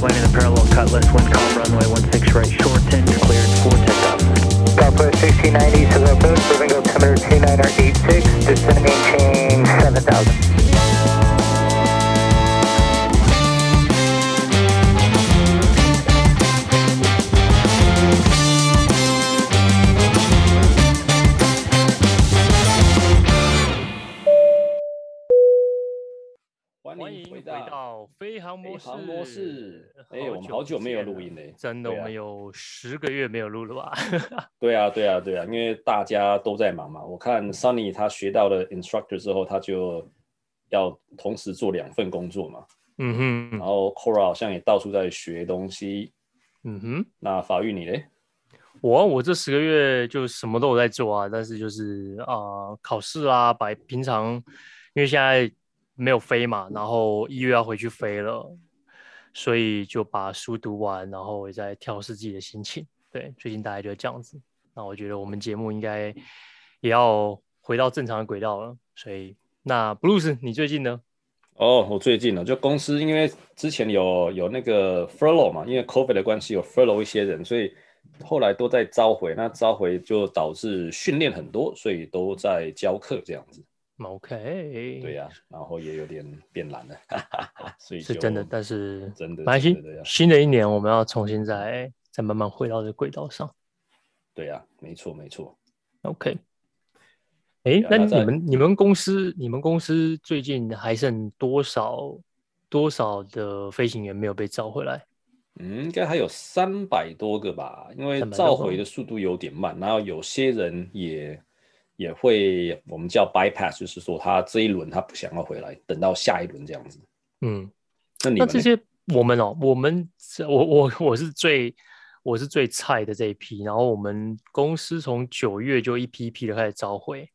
Landing the parallel cutlass, wind calm, runway 16 right, shorten, cleared for takeoff. Southwest 1690, so approach, moving altimeter 2986, descending change 7000. 航模式。飞航模式，哎，我们好久没有录音嘞，真的，我们有十个月没有录了吧？对啊，对啊，对啊，因为大家都在忙嘛。我看 Sunny 他学到了 instructor 之后，他就要同时做两份工作嘛。嗯哼。然后 Cora 好像也到处在学东西。嗯哼。那法玉你嘞？我我这十个月就什么都有在做啊，但是就是啊、呃，考试啊，把平常因为现在。没有飞嘛，然后一月要回去飞了，所以就把书读完，然后也在调试自己的心情。对，最近大概就这样子。那我觉得我们节目应该也要回到正常的轨道了。所以，那 Bruce，你最近呢？哦，我最近呢，就公司因为之前有有那个 furlough 嘛，因为 COVID 的关系有 furlough 一些人，所以后来都在召回。那召回就导致训练很多，所以都在教课这样子。OK，对呀、啊，然后也有点变懒了，所以是真的，但是真的，没关系。新的一年我们要重新再再慢慢回到这轨道上。对呀、啊，没错没错。OK，哎、欸，那你们你们公司你们公司最近还剩多少多少的飞行员没有被召回来？嗯，应该还有三百多个吧，因为召回的速度有点慢，然后有些人也。也会，我们叫 bypass，就是说他这一轮他不想要回来，等到下一轮这样子。嗯，那你那这些我们哦，我们我我我是最我是最菜的这一批，然后我们公司从九月就一批一批的开始召回，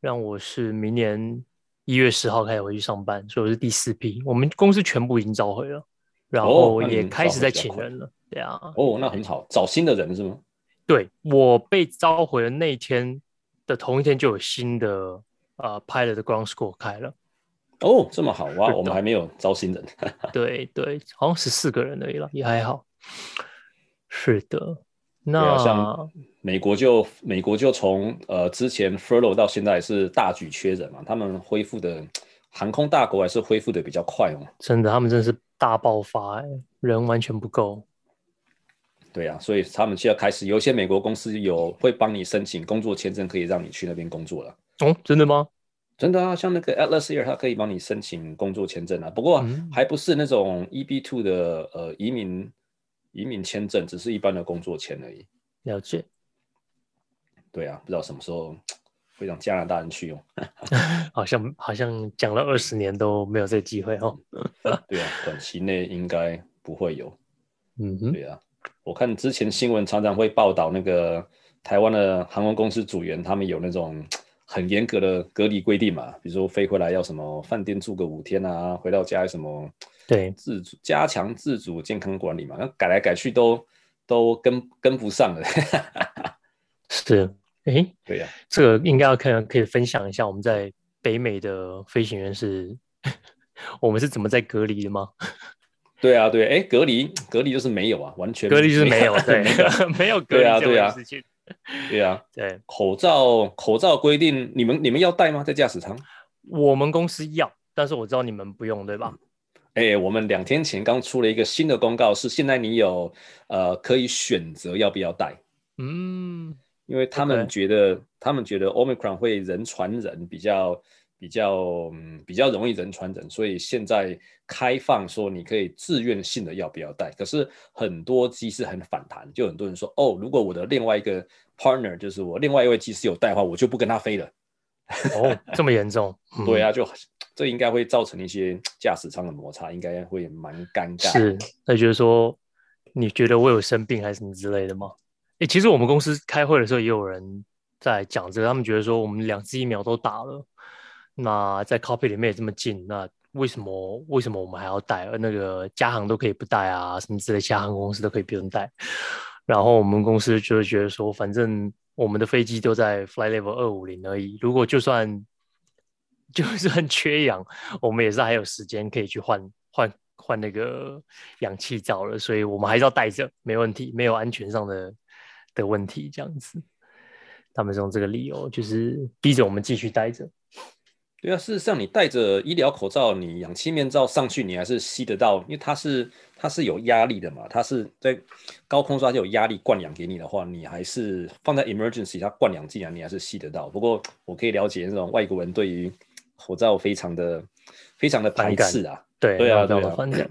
让我是明年一月十号开始回去上班，所以我是第四批。我们公司全部已经召回了，然后也开始在请人了。对啊，哦，那很好，找新的人是吗？对，我被召回的那一天。的同一天就有新的呃 pilot 的 ground school 开了哦，这么好哇！我们还没有招新人。对对，好像十四个人而已了，也还好。是的，那、啊、像美国就美国就从呃之前 furlough 到现在是大举缺人嘛，他们恢复的航空大国还是恢复的比较快哦。真的，他们真的是大爆发，人完全不够。对呀、啊，所以他们现在开始有一些美国公司有会帮你申请工作签证，可以让你去那边工作了。哦，真的吗？真的啊，像那个 Atlas Air，它可以帮你申请工作签证啊。不过还不是那种 EB two 的呃移民移民签证，只是一般的工作签而已。了解。对啊，不知道什么时候会让加拿大人去用。好像好像讲了二十年都没有这个机会哦。对啊，短期内应该不会有。嗯哼，对啊。我看之前新闻常常会报道那个台湾的航空公司组员，他们有那种很严格的隔离规定嘛，比如说飞回来要什么饭店住个五天啊，回到家什么对自主加强自主健康管理嘛，那改来改去都都跟跟不上了。是，哎、欸，对呀、啊，这个应该要看可以分享一下我们在北美的飞行员是，我们是怎么在隔离的吗？对啊，对，哎，隔离，隔离就是没有啊，完全隔离就是没有，对，没有 隔离这件事情。对啊，对，口罩，口罩规定，你们你们要戴吗？在驾驶舱？我们公司要，但是我知道你们不用，对吧？哎，我们两天前刚出了一个新的公告，是现在你有呃可以选择要不要戴。嗯，因为他们觉得.他们觉得 Omicron 会人传人比较。比较嗯比较容易人传人，所以现在开放说你可以自愿性的要不要戴，可是很多机师很反弹，就很多人说哦，如果我的另外一个 partner 就是我另外一位机师有戴的话，我就不跟他飞了。哦，这么严重？对啊，就这应该会造成一些驾驶舱的摩擦，应该会蛮尴尬。是，那就是说你觉得我有生病还是什么之类的吗？哎，其实我们公司开会的时候也有人在讲这个，他们觉得说我们两支疫苗都打了。那在 copy 里面也这么近，那为什么为什么我们还要带？而那个加航都可以不带啊，什么之类，其他航公司都可以不用带。然后我们公司就是觉得说，反正我们的飞机都在 Fly Level 二五零而已，如果就算就算缺氧，我们也是还有时间可以去换换换那个氧气罩了，所以我们还是要带着，没问题，没有安全上的的问题，这样子。他们是用这个理由，就是逼着我们继续待着。对啊，事实上，你戴着医疗口罩，你氧气面罩上去，你还是吸得到，因为它是它是有压力的嘛，它是在高空它就有压力灌氧给你的话，你还是放在 emergency，它灌氧进来，你还是吸得到。不过我可以了解那种外国人对于口罩非常的非常的排斥啊，对对啊，对啊。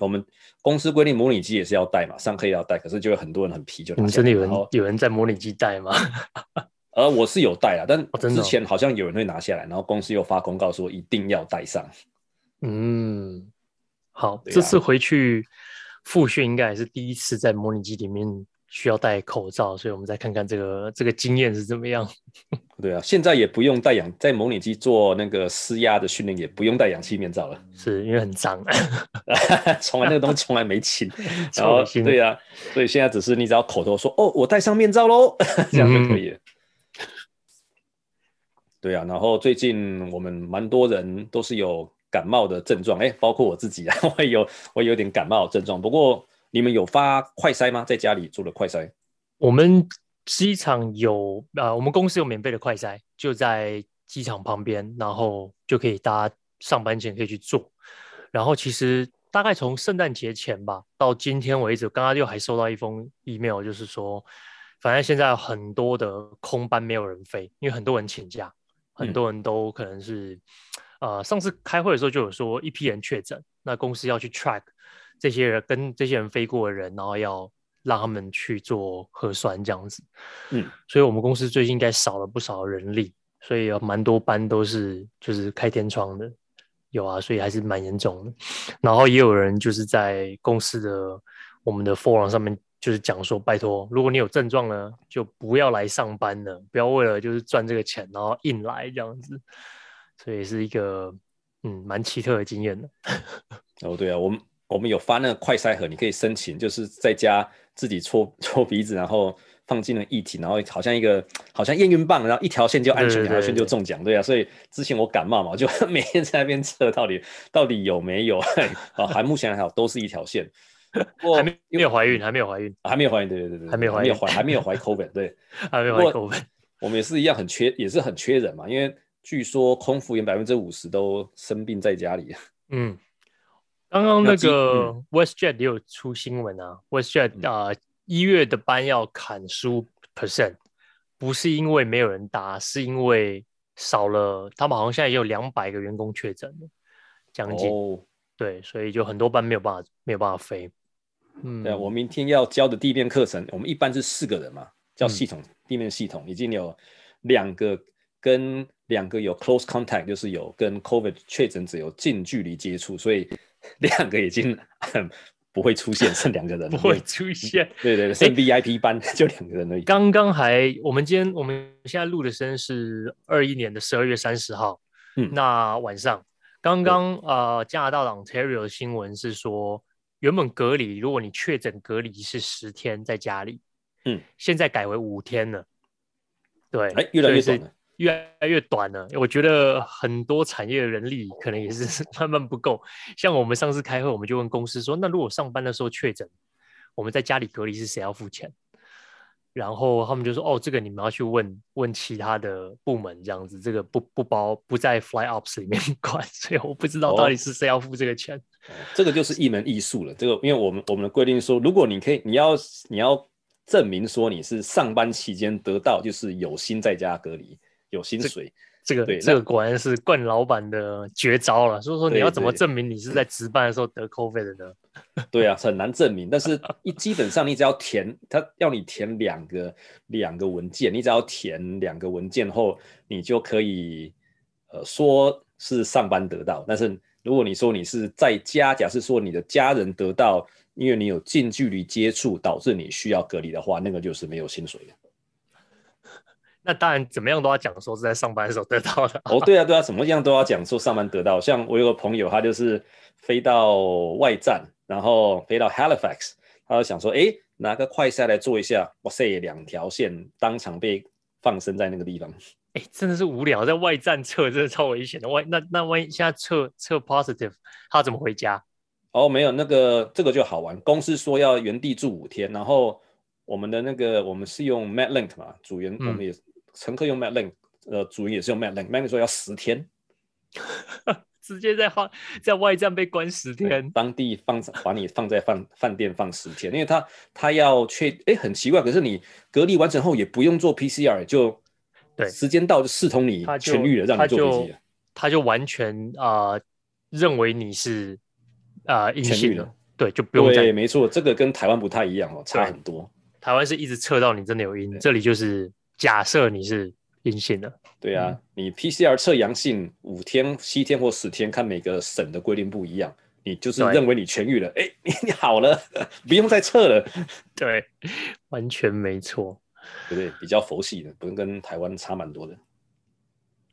我们公司规定模拟机也是要戴嘛，上课也要戴，可是就有很多人很皮，就你真的有人有人在模拟机戴吗？呃，我是有带啊，但之前好像有人会拿下来，然后公司又发公告说一定要带上。嗯，好，啊、这次回去复训应该也是第一次在模拟机里面需要戴口罩，所以我们再看看这个这个经验是怎么样。对啊，现在也不用戴氧，在模拟机做那个施压的训练也不用戴氧气面罩了，是因为很脏，从来那个东西从来没清。然后对啊，所以现在只是你只要口头说哦，我戴上面罩喽，这样就可以了。嗯对啊，然后最近我们蛮多人都是有感冒的症状，哎，包括我自己啊，我也有我也有点感冒的症状。不过你们有发快筛吗？在家里做了快筛？我们机场有啊、呃，我们公司有免费的快筛，就在机场旁边，然后就可以大家上班前可以去做。然后其实大概从圣诞节前吧，到今天为止，刚刚又还收到一封 email，就是说，反正现在很多的空班没有人飞，因为很多人请假。很多人都可能是，呃，上次开会的时候就有说一批人确诊，那公司要去 track 这些人跟这些人飞过的人，然后要让他们去做核酸这样子。嗯，所以我们公司最近应该少了不少人力，所以有蛮多班都是就是开天窗的，有啊，所以还是蛮严重的。然后也有人就是在公司的我们的 forum 上面。就是讲说，拜托，如果你有症状呢，就不要来上班了，不要为了就是赚这个钱，然后硬来这样子，所以是一个嗯蛮奇特的经验的。哦，对啊，我们我们有发那个快筛盒，你可以申请，就是在家自己搓 搓鼻子，然后放进了液体，然后好像一个好像验孕棒，然后一条线就安全，两条线就中奖，对啊。所以之前我感冒嘛，就 每天在那边测到底到底有没有，啊，还目前还好，都是一条线。我还没没有怀孕，还没有怀孕，还没有怀孕，对对对对，还没有怀孕，还没有怀 COVID，对，还没有怀 COVID。我们也是一样，很缺，也是很缺人嘛，因为据说空服员百分之五十都生病在家里。嗯，刚刚那个 WestJet 也有出新闻啊，WestJet 啊，一月的班要砍十五 percent，不是因为没有人搭，是因为少了，他们好像现在也有两百个员工确诊了，将近，对，所以就很多班没有办法，没有办法飞。嗯，对，我明天要教的地面课程，我们一般是四个人嘛，叫系统、嗯、地面系统，已经有两个跟两个有 close contact，就是有跟 COVID 确诊者有近距离接触，所以两个已经不会出现，剩两个人不会出现。对对对，剩 VIP 班就两个人而已。刚刚还，我们今天我们现在录的时间是二一年的十二月三十号，嗯，那晚上刚刚呃加拿大的 Ontario 的新闻是说。原本隔离，如果你确诊隔离是十天在家里，嗯，现在改为五天了。对，哎，越来越短了，越来越短了。我觉得很多产业的人力可能也是 慢慢不够。像我们上次开会，我们就问公司说：“那如果上班的时候确诊，我们在家里隔离是谁要付钱？”然后他们就说：“哦，这个你们要去问问其他的部门，这样子，这个不不包不在 Fly Ops 里面 管，所以我不知道到底是谁要付这个钱。哦哦”这个就是一门艺术了。这个，因为我们我们的规定说，如果你可以，你要你要证明说你是上班期间得到，就是有薪在家隔离，有薪水。这个对，这个果然是冠老板的绝招了。所以说，你要怎么证明你是在值班的时候得 COVID 的呢？对啊，很难证明。但是，一基本上你只要填，他要你填两个两个文件，你只要填两个文件后，你就可以呃说是上班得到。但是如果你说你是在家，假设说你的家人得到，因为你有近距离接触导致你需要隔离的话，那个就是没有薪水的。那当然，怎么样都要讲说是在上班的时候得到的。哦，对啊，对啊，怎么样都要讲说上班得到。像我有个朋友，他就是飞到外站，然后飞到 Halifax，他就想说，哎，拿个快筛来做一下。哇塞，两条线当场被放生在那个地方。哎，真的是无聊，在外站测真的超危险的。万那那万一现在测测 positive，他怎么回家？哦，没有那个这个就好玩。公司说要原地住五天，然后我们的那个我们是用 MetLink 嘛，组员、嗯、我们也乘客用 MetLink，呃，组员也是用 MetLink，MetLink 说要十天，直接在放在外站被关十天，当地放把你放在饭饭店放十天，因为他他要确哎很奇怪，可是你隔离完成后也不用做 PCR，就对时间到就视同你痊愈了，让你坐飞机了，他就完全啊、呃、认为你是。啊，阴性了，对，就不用再。对，没错，这个跟台湾不太一样哦，差很多。台湾是一直测到你真的有阴，这里就是假设你是阴性的。对啊，嗯、你 PCR 测阳性五天、七天或十天，看每个省的规定不一样，你就是认为你痊愈了，哎，你 你好了，不用再测了。对，完全没错，对不对？比较佛系的，不用跟台湾差蛮多的。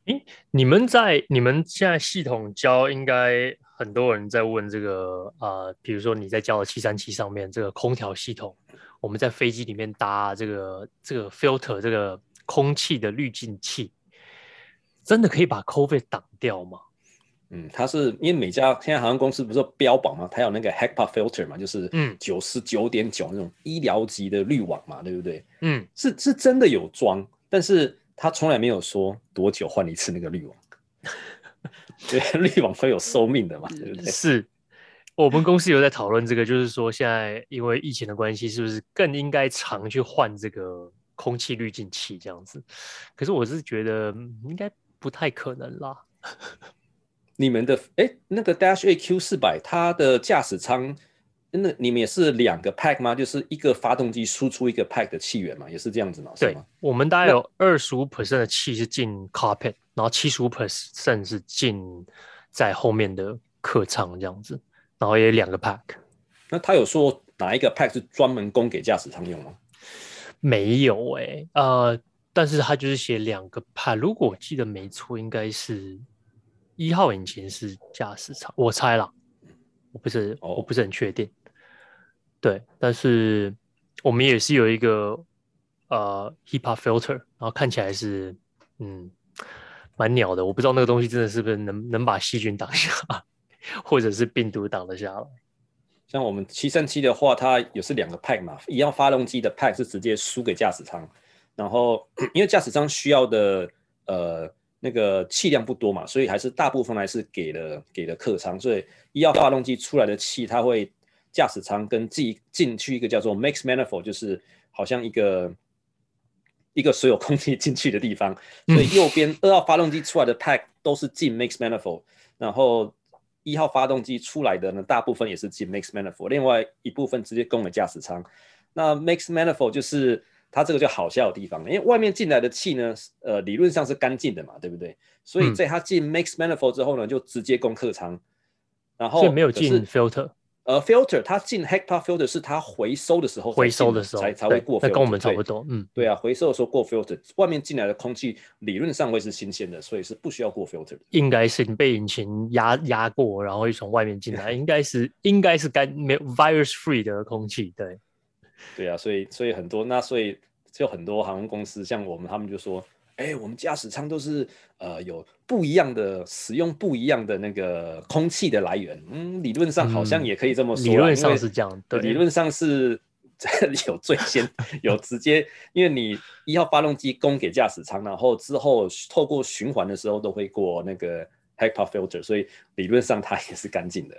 诶，你们在你们现在系统教应该。很多人在问这个呃，比如说你在教的七三七上面这个空调系统，我们在飞机里面搭这个这个 filter 这个空气的滤净器，真的可以把 COVID 挡掉吗？嗯，它是因为每家现在航空公司不是标榜嘛，它有那个 HEPA filter 嘛，就是嗯九十九点九那种医疗级的滤网嘛，对不对？嗯，是是真的有装，但是它从来没有说多久换一次那个滤网。对，滤网会有寿命的嘛，对不对？是我们公司有在讨论这个，就是说现在因为疫情的关系，是不是更应该常去换这个空气滤净器这样子？可是我是觉得应该不太可能啦。你们的哎，那个 Dash AQ 四百，它的驾驶舱，那你们也是两个 pack 吗？就是一个发动机输出一个 pack 的气源嘛，也是这样子吗？对，我们大概有二十五 percent 的气是进 cockpit。然后七十五 percent 是进在后面的客舱这样子，然后也有两个 pack。那他有说哪一个 pack 是专门供给驾驶舱用吗？没有哎、欸，呃，但是他就是写两个 pack。如果我记得没错，应该是一号引擎是驾驶舱，我猜啦，我不是、哦、我不是很确定。对，但是我们也是有一个呃 HEPA filter，然后看起来是嗯。蛮鸟的，我不知道那个东西真的是不是能能把细菌挡下，或者是病毒挡得下来。像我们七三七的话，它也是两个 pack 嘛，一样发动机的 pack 是直接输给驾驶舱，然后 因为驾驶舱需要的呃那个气量不多嘛，所以还是大部分还是给了给了客舱，所以一号发动机出来的气，它会驾驶舱跟进进去一个叫做 mix manifold，就是好像一个。一个所有空气进去的地方，所以右边二号发动机出来的 pack 都是进 mix manifold，然后一号发动机出来的呢，大部分也是进 mix manifold，另外一部分直接供给驾驶舱。那 mix manifold 就是它这个就好笑的地方，因为外面进来的气呢，呃，理论上是干净的嘛，对不对？所以在它进 mix manifold 之后呢，就直接供客舱，然后没有进 filter。呃，filter 它进 HEPA filter 是它回收的时候回收的时候才才会过 filter，跟我们差不多。嗯，对啊，回收的时候过 filter，外面进来的空气理论上会是新鲜的，所以是不需要过 filter 的。应该是你被引擎压压过，然后又从外面进来，应该是应该是干没有 virus free 的空气。对，对啊，所以所以很多那所以就很多航空公司像我们，他们就说。哎，我们驾驶舱都是呃有不一样的使用，不一样的那个空气的来源。嗯，理论上好像也可以这么说，理论上是这样。对，理论上是 有最先有直接，因为你一号发动机供给驾驶舱，然后之后透过循环的时候都会过那个 HEPA filter，所以理论上它也是干净的。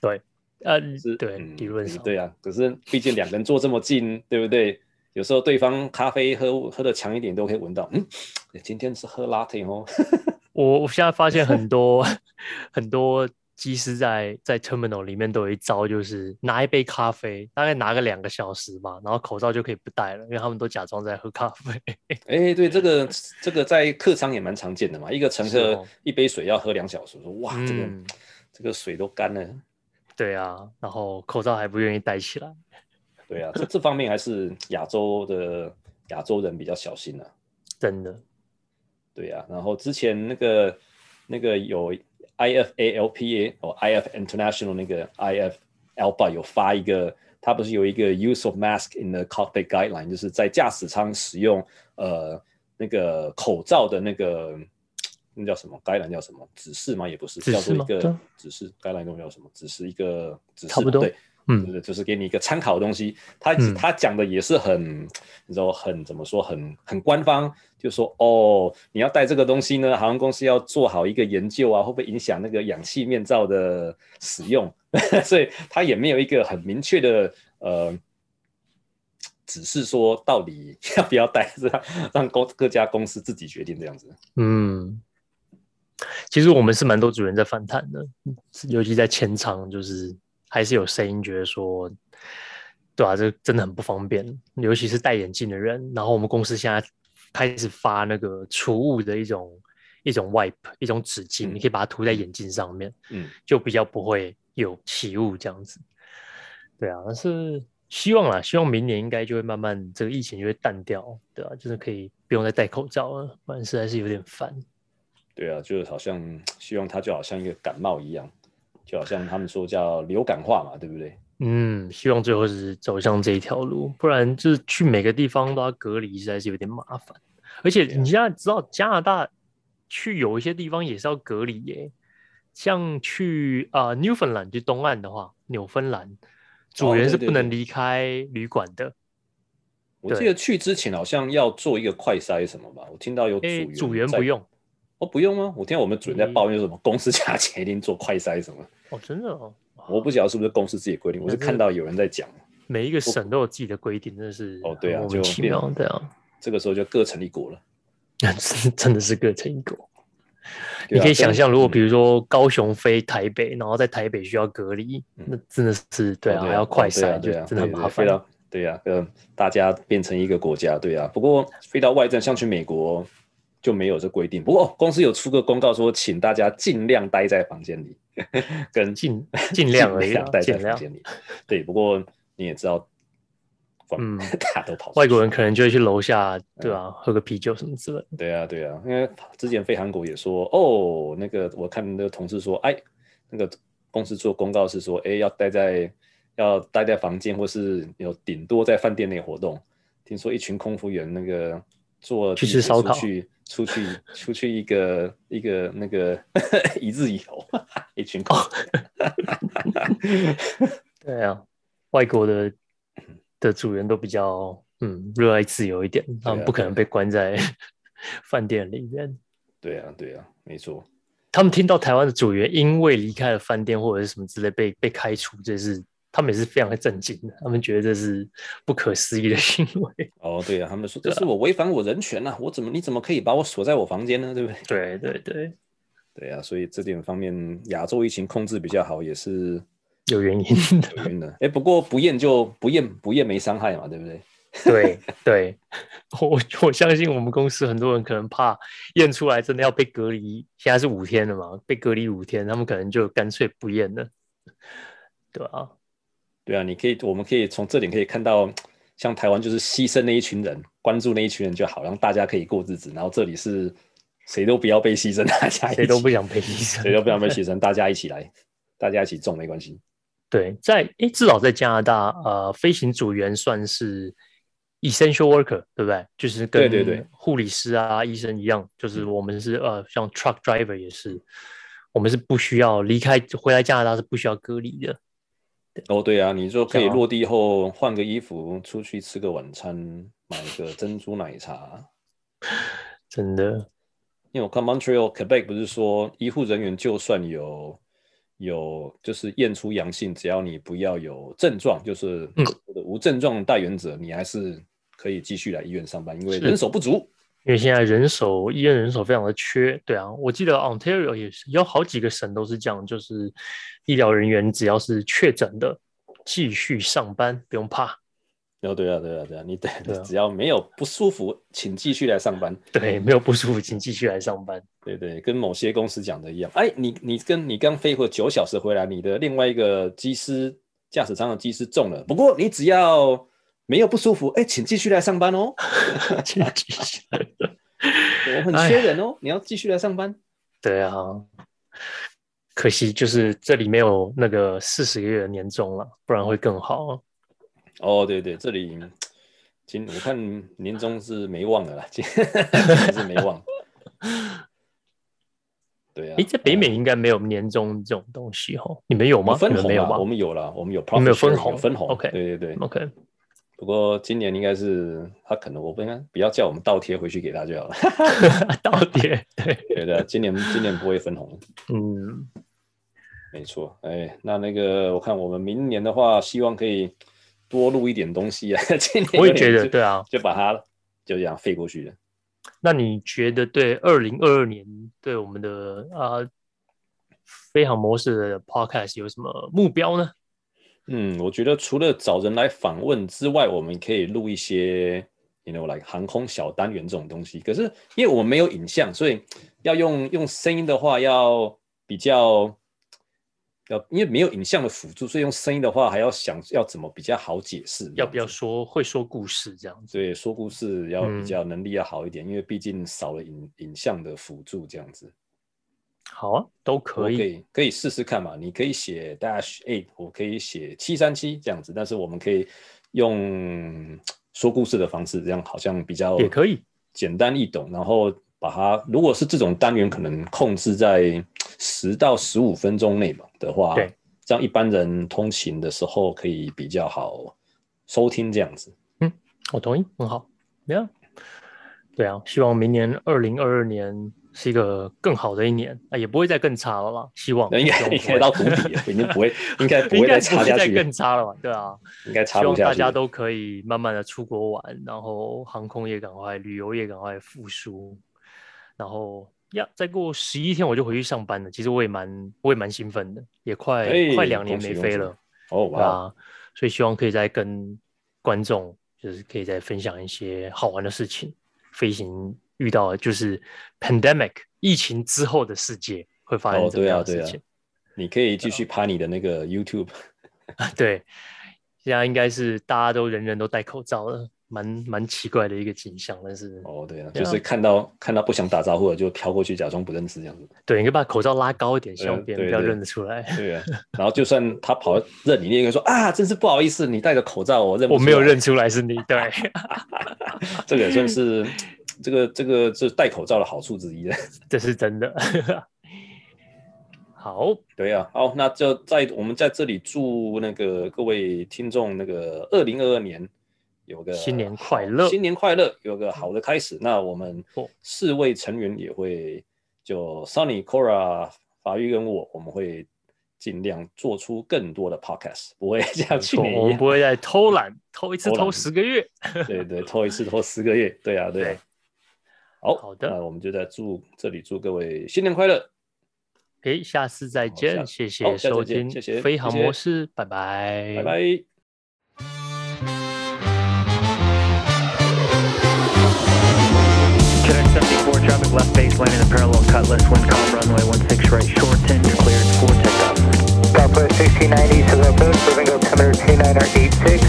对，呃，是，对，理论上对啊。可是毕竟两个人坐这么近，对不对？有时候对方咖啡喝喝的强一点，都可以闻到。嗯，今天是喝 latte 哦。我我现在发现很多 很多机师在在 terminal 里面都有一招，就是拿一杯咖啡，大概拿个两个小时吧，然后口罩就可以不戴了，因为他们都假装在喝咖啡。哎、欸，对，这个这个在客舱也蛮常见的嘛。一个乘客一杯水要喝两小时，说哇，这个、嗯、这个水都干了。对啊，然后口罩还不愿意戴起来。对啊，这这方面还是亚洲的亚洲人比较小心啊，真的。对啊，然后之前那个那个有 IFALPA 哦，IF International 那个 IF ALPA 有发一个，它不是有一个 use of mask in the cockpit guideline，就是在驾驶舱使用呃那个口罩的那个那叫什么？该栏叫什么？指示吗？也不是，指示叫做一个指示。该栏都叫什么？只是一个指示，差不多。对，嗯，就是给你一个参考的东西。他、嗯、他讲的也是很，你知道很怎么说？很很官方，就说哦，你要带这个东西呢，航空公司要做好一个研究啊，会不会影响那个氧气面罩的使用？所以他也没有一个很明确的呃。只是说到底要不要带，是让公各家公司自己决定这样子。嗯，其实我们是蛮多主人在反弹的，尤其在前场，就是还是有声音觉得说，对啊，这真的很不方便，尤其是戴眼镜的人。然后我们公司现在开始发那个除雾的一种一种 wipe，一种纸巾，嗯，你可以把它涂在眼镜上面，嗯，就比较不会有起雾这样子。对啊，但是。希望啦，希望明年应该就会慢慢这个疫情就会淡掉，对吧、啊？就是可以不用再戴口罩了，不然实在是有点烦。对啊，就是好像 希望它就好像一个感冒一样，就好像他们说叫流感化嘛，对不对？嗯，希望最后是走向这一条路，不然就是去每个地方都要隔离，实在是有点麻烦。而且你现在知道加拿大去有一些地方也是要隔离耶，像去啊、呃、Newfoundland 就东岸的话，纽芬兰。组员是不能离开旅馆的。哦、对对对，我记得去之前好像要做一个快筛什么吧？我听到有组员、欸、组员不用哦，不用吗？我听到我们组员在抱怨什么公司 假期一定做快筛什么？哦，真的哦，我不晓得是不是公司自己规定，我是看到有人在讲。每一个省都有自己的规定，真的是哦，对啊，就奇妙对啊。这个时候就各成一国了，真的是各成一国。你可以想象，如果比如说高雄飞台北，然后在台北需要隔离，那真的是对啊，还要快筛，就真的很麻烦。对呀，呃，大家变成一个国家，对啊。不过飞到外站，像去美国就没有这规定。不过公司有出个公告说，请大家尽量待在房间里，跟尽 尽量而已，待在房间里。对，不过你也知道。嗯，大家都跑。外国人可能就会去楼下，对吧、啊嗯？喝个啤酒什么之类的。对啊，对啊，因为之前飞韩国也说，哦，那个我看那个同事说，哎，那个公司做公告是说，哎，要待在要待在房间，或是有顶多在饭店内活动。听说一群空服员那个做去吃烧烤，去出去出去一个一个那个 一日游，一群狗。对啊，外国的。的主人都比较嗯热爱自由一点，他们不可能被关在饭店里面。对啊，对啊，没错。他们听到台湾的组员因为离开了饭店或者是什么之类被被开除，这是他们也是非常的震惊的。他们觉得这是不可思议的行为。哦，对啊，他们说这是我违反我人权啊，我怎么你怎么可以把我锁在我房间呢？对不对？对对对，对啊，所以这点方面亚洲疫情控制比较好，也是。有原因的，有原因的。哎、欸，不过不验就不验，不验没伤害嘛，对不对？对对，我我相信我们公司很多人可能怕验出来真的要被隔离，现在是五天了嘛，被隔离五天，他们可能就干脆不验了，对啊，对啊，你可以，我们可以从这点可以看到，像台湾就是牺牲那一群人，关注那一群人就好，让大家可以过日子。然后这里是谁都不要被牺牲，大家谁都不想被牺牲，谁都不想被牺牲，大家一起来，大家一起种没关系。对，在诶，至少在加拿大，呃，飞行组员算是 essential worker，对不对？就是跟护理师啊、医生一样，就是我们是呃，像 truck driver 也是，我们是不需要离开回来加拿大是不需要隔离的。哦，对啊，你说可以落地后换个衣服，出去吃个晚餐，买个珍珠奶茶，真的。因为我看 Montreal Quebec 不是说医护人员就算有。有就是验出阳性，只要你不要有症状，就是无症状带原则，你还是可以继续来医院上班，因为人手不足。因为现在人手医院人手非常的缺，对啊，我记得 Ontario 也是有好几个省都是这样，就是医疗人员只要是确诊的，继续上班，不用怕。哦，对啊，对啊，对啊，你对，只要没有不舒服，请继续来上班。对，没有不舒服，请继续来上班。对对，跟某些公司讲的一样。哎，你你跟你刚飞过九小时回来，你的另外一个机师驾驶舱的机师中了，不过你只要没有不舒服，哎，请继续来上班哦。请继续，我很缺人哦，你要继续来上班。对啊，可惜就是这里没有那个四十个月的年终了，不然会更好。哦，对对，这里今我看年终是没忘的啦，今 是没忘。啊。哎，在北美应该没有年终这种东西哦，你们有吗？分红没有吗？我们有了，我们有，我们有分红，分红。OK，对对对，OK。不过今年应该是他可能我不应该不要叫我们倒贴回去给他就好了。倒贴，对对的，今年今年不会分红。嗯，没错。哎，那那个我看我们明年的话，希望可以多录一点东西啊。今年我也觉得，对啊，就把它就这样飞过去了。那你觉得对二零二二年对我们的啊飞航模式的 Podcast 有什么目标呢？嗯，我觉得除了找人来访问之外，我们可以录一些，you know，like 航空小单元这种东西。可是因为我们没有影像，所以要用用声音的话，要比较要，因为没有影像的辅助，所以用声音的话还要想要怎么比较好解释。要不要说会说故事这样子？对，说故事要比较能力要好一点，嗯、因为毕竟少了影影像的辅助这样子。好啊，都可以，可以可以试试看嘛。你可以写 dash eight，我可以写七三七这样子，但是我们可以用说故事的方式，这样好像比较也可以简单易懂。然后把它，如果是这种单元，可能控制在十到十五分钟内嘛的话，对，这样一般人通勤的时候可以比较好收听这样子。嗯，我同意，很好。没有，对啊，希望明年二零二二年。是一个更好的一年啊，也不会再更差了啦。希望应该应该到谷底了，已经不会，应该不会再差下去，再更差了吧？对啊，应该差不下去。希望大家都可以慢慢的出国玩，然后航空业赶快，旅游业赶快复苏，然后呀，再过十一天我就回去上班了。其实我也蛮，我也蛮兴奋的，也快、欸、快两年没飞了哦，哇、啊！所以希望可以再跟观众，就是可以再分享一些好玩的事情，飞行。遇到的就是 pandemic 疫情之后的世界会发生什么样的事情？哦对啊对啊？你可以继续拍你的那个 YouTube。对，现在应该是大家都人人都戴口罩了，蛮蛮奇怪的一个景象。但是哦，对啊，就是看到看到不想打招呼的就飘过去，假装不认识这样子。对，你可以把口罩拉高一点，希望别人不要认得出来。对啊，然后就算他跑认你，你也可以说啊，真是不好意思，你戴着口罩，我认我没有认出来是你。对，这个也算是。这个这个是戴口罩的好处之一的，这是真的。好，对呀、啊，好，那就在我们在这里祝那个各位听众那个二零二二年有个新年快乐，新年快乐，有个好的开始。那我们四位成员也会就 Sunny、Cora、法玉跟我，我们会尽量做出更多的 Podcast，不会像去年我们不会再偷懒，偷一次偷十个月，对对，偷一次偷十个月，对啊对啊。对好好的，那我们就在祝这里祝各位新年快乐。诶，下次再见，谢谢收听，谢谢飞航模式，拜拜，拜拜。Southwest 1690, so the boat moving altimeter 29 or 86.